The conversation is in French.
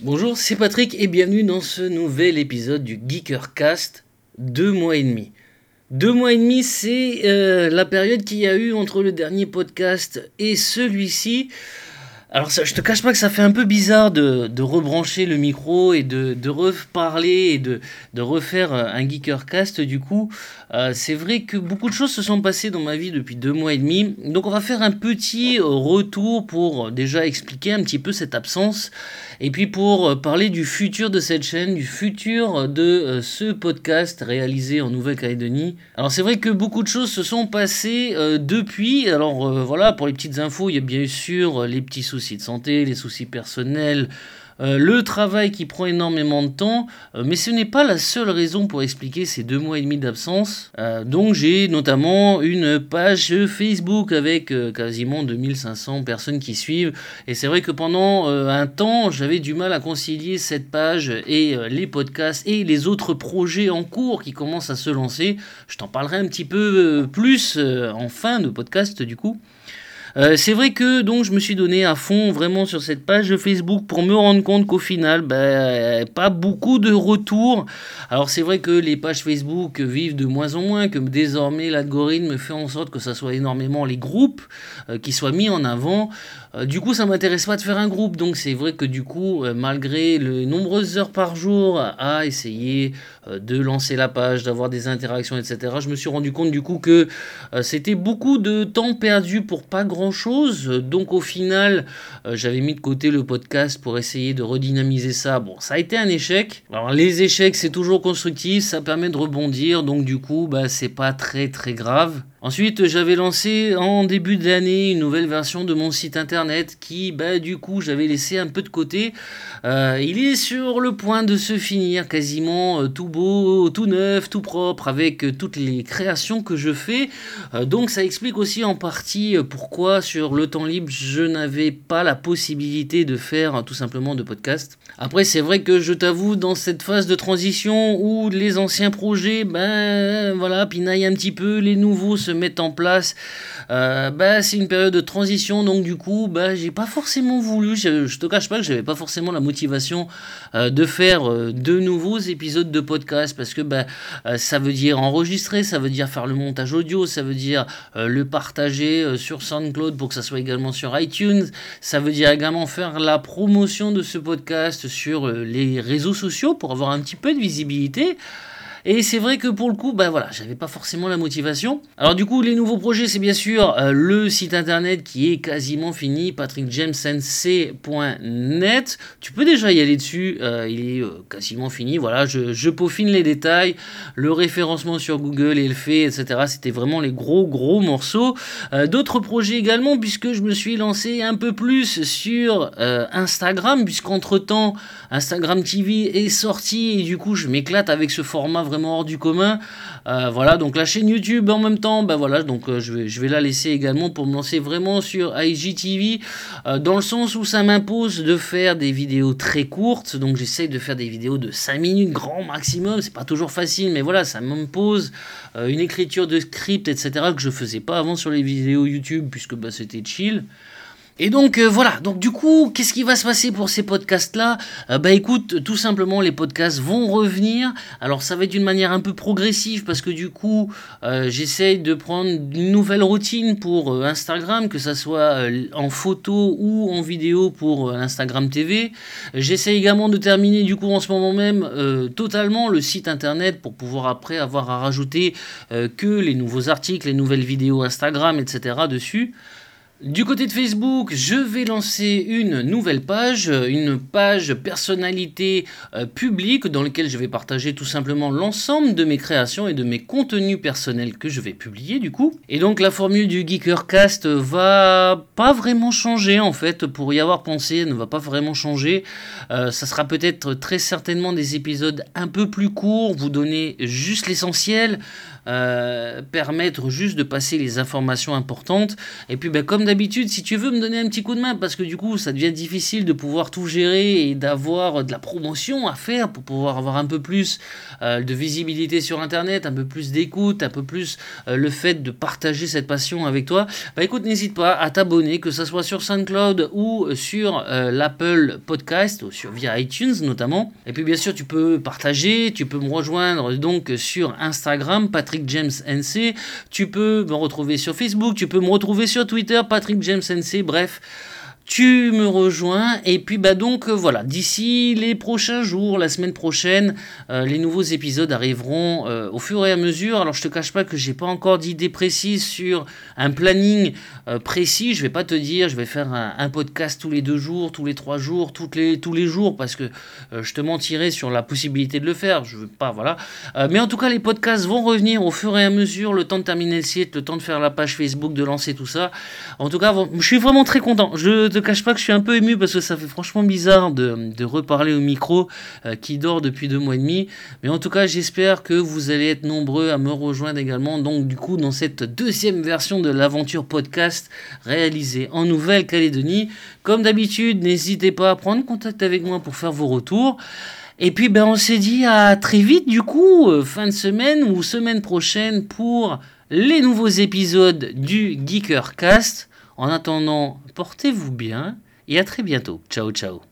Bonjour, c'est Patrick et bienvenue dans ce nouvel épisode du Geekercast. Deux mois et demi. Deux mois et demi, c'est euh, la période qu'il y a eu entre le dernier podcast et celui-ci. Alors ça, je te cache pas que ça fait un peu bizarre de, rebrancher le micro et de, reparler et de, refaire un Geekercast du coup. Euh, c'est vrai que beaucoup de choses se sont passées dans ma vie depuis deux mois et demi. Donc on va faire un petit retour pour déjà expliquer un petit peu cette absence. Et puis pour parler du futur de cette chaîne, du futur de euh, ce podcast réalisé en Nouvelle-Calédonie. Alors c'est vrai que beaucoup de choses se sont passées euh, depuis. Alors voilà, pour les petites infos, il y a bien sûr les petits soucis de santé, les soucis personnels, euh, le travail qui prend énormément de temps, euh, mais ce n'est pas la seule raison pour expliquer ces deux mois et demi d'absence. Euh, donc j'ai notamment une page Facebook avec quasiment 2500 personnes qui suivent, et c'est vrai que pendant un temps j'avais du mal à concilier cette page et les podcasts et les autres projets en cours qui commencent à se lancer. Je t'en parlerai un petit peu plus en fin de podcast du coup. Euh, c'est vrai que donc je me suis donné à fond vraiment sur cette page de Facebook pour me rendre compte qu'au final, ben, pas beaucoup de retours. Alors c'est vrai que les pages Facebook vivent de moins en moins, que désormais l'algorithme fait en sorte que ça soit énormément les groupes euh, qui soient mis en avant. Euh, du coup, ça m'intéresse pas de faire un groupe, donc c'est vrai que du coup, malgré les nombreuses heures par jour à essayer de lancer la page, d'avoir des interactions, etc., je me suis rendu compte du coup que c'était beaucoup de temps perdu pour pas grand chose. Donc au final, euh, j'avais mis de côté le podcast pour essayer de redynamiser ça. Bon, ça a été un échec. Alors les échecs, c'est toujours constructif, ça permet de rebondir. Donc du coup, bah, c'est pas très très grave. Ensuite, j'avais lancé en début d'année une nouvelle version de mon site internet qui, bah, du coup, j'avais laissé un peu de côté. Euh, il est sur le point de se finir, quasiment euh, tout beau, tout neuf, tout propre, avec euh, toutes les créations que je fais. donc, ça explique aussi en partie pourquoi, sur le temps libre, je n'avais pas la possibilité de faire tout simplement de podcast. Après, c'est vrai que je t'avoue, dans cette phase de transition où les anciens projets, ben voilà, pinaillent un petit peu, les nouveaux se mettent en place. Euh, bah, c'est une période de transition, donc du coup, bah, j'ai pas forcément voulu, je, te cache pas que j'avais pas forcément la motivation euh, de faire euh, de nouveaux épisodes de podcast parce que bah, ça veut dire enregistrer, ça veut dire faire le montage audio, ça veut dire le partager sur SoundCloud pour que ça soit également sur iTunes, ça veut dire également faire la promotion de ce podcast sur les réseaux sociaux pour avoir un petit peu de visibilité. Et c'est vrai que pour le coup, bah voilà, j'avais pas forcément la motivation. Alors du coup, les nouveaux projets, c'est bien sûr euh, le site internet qui est quasiment fini, patrickjamesnc.net. Tu peux déjà y aller dessus, euh, il est euh, quasiment fini. Voilà, je, peaufine les détails, le référencement sur Google est le fait, etc. C'était vraiment les gros gros morceaux. D'autres projets également, puisque je me suis lancé un peu plus sur Instagram, puisqu'entre temps, Instagram TV est sorti et du coup, je m'éclate avec ce format vraiment hors du commun. Euh, voilà, donc la chaîne YouTube en même temps, ben voilà, donc euh, je, vais, je vais la laisser également pour me lancer vraiment sur IGTV, euh, dans le sens où ça m'impose de faire des vidéos très courtes, donc j'essaye de faire des vidéos de 5 minutes grand maximum, c'est pas toujours facile, mais voilà, ça m'impose une écriture de script, etc., que je faisais pas avant sur les vidéos YouTube, puisque bah, c'était chill. Et donc euh, voilà, donc du coup, qu'est-ce qui va se passer pour ces podcasts-là? Euh, Bah écoute, tout simplement, les podcasts vont revenir. Alors ça va être d'une manière un peu progressive parce que du coup, euh, j'essaye de prendre une nouvelle routine pour Instagram, que ça soit en photo ou en vidéo pour Instagram TV. J'essaie également de terminer du coup en ce moment même totalement le site internet pour pouvoir après avoir à rajouter que les nouveaux articles, les nouvelles vidéos Instagram, etc. dessus. Du côté de Facebook, je vais lancer une nouvelle page, une page personnalité euh, publique dans laquelle je vais partager tout simplement l'ensemble de mes créations et de mes contenus personnels que je vais publier du coup. Et donc la formule du Geekercast va pas vraiment changer en fait, pour y avoir pensé, ne va pas vraiment changer. Euh, ça sera peut-être très certainement des épisodes un peu plus courts, vous donner juste l'essentiel, euh, permettre juste de passer les informations importantes. Et puis ben, comme d'habitude, si tu veux me donner un petit coup de main, parce que du coup, ça devient difficile de pouvoir tout gérer et d'avoir de la promotion à faire pour pouvoir avoir un peu plus euh, de visibilité sur Internet, un peu plus d'écoute, un peu plus euh, le fait de partager cette passion avec toi, bah écoute, n'hésite pas à t'abonner, que ce soit sur SoundCloud ou sur euh, l'Apple Podcast, ou sur via iTunes notamment. Et puis bien sûr, tu peux partager, tu peux me rejoindre donc sur Instagram, Patrick James NC, tu peux me retrouver sur Facebook, tu peux me retrouver sur Twitter, Patrick James NC, bref tu me rejoins. Et puis bah donc euh, voilà. D'ici les prochains jours la semaine prochaine euh, les nouveaux épisodes arriveront euh, au fur et à mesure. Alors je te cache pas que j'ai pas encore d'idée précise sur un planning précis. Je vais pas te dire je vais faire un, podcast tous les deux jours tous les trois jours tous les jours parce que je te mentirais sur la possibilité de le faire. Je veux pas voilà. Mais en tout cas les podcasts vont revenir au fur et à mesure. Le temps de terminer le site le temps de faire la page Facebook de lancer tout ça. En tout cas je suis vraiment très content. Je cache pas que je suis un peu ému parce que ça fait franchement bizarre de, de reparler au micro euh, qui dort depuis deux mois et demi. Mais en tout cas, j'espère que vous allez être nombreux à me rejoindre également. Donc, du coup, dans cette deuxième version de l'aventure podcast réalisée en Nouvelle-Calédonie. Comme d'habitude, n'hésitez pas à prendre contact avec moi pour faire vos retours. Et puis, ben, on s'est dit à très vite, du coup, euh, fin de semaine ou semaine prochaine pour les nouveaux épisodes du Geekercast. En attendant, portez-vous bien et à très bientôt. Ciao ciao.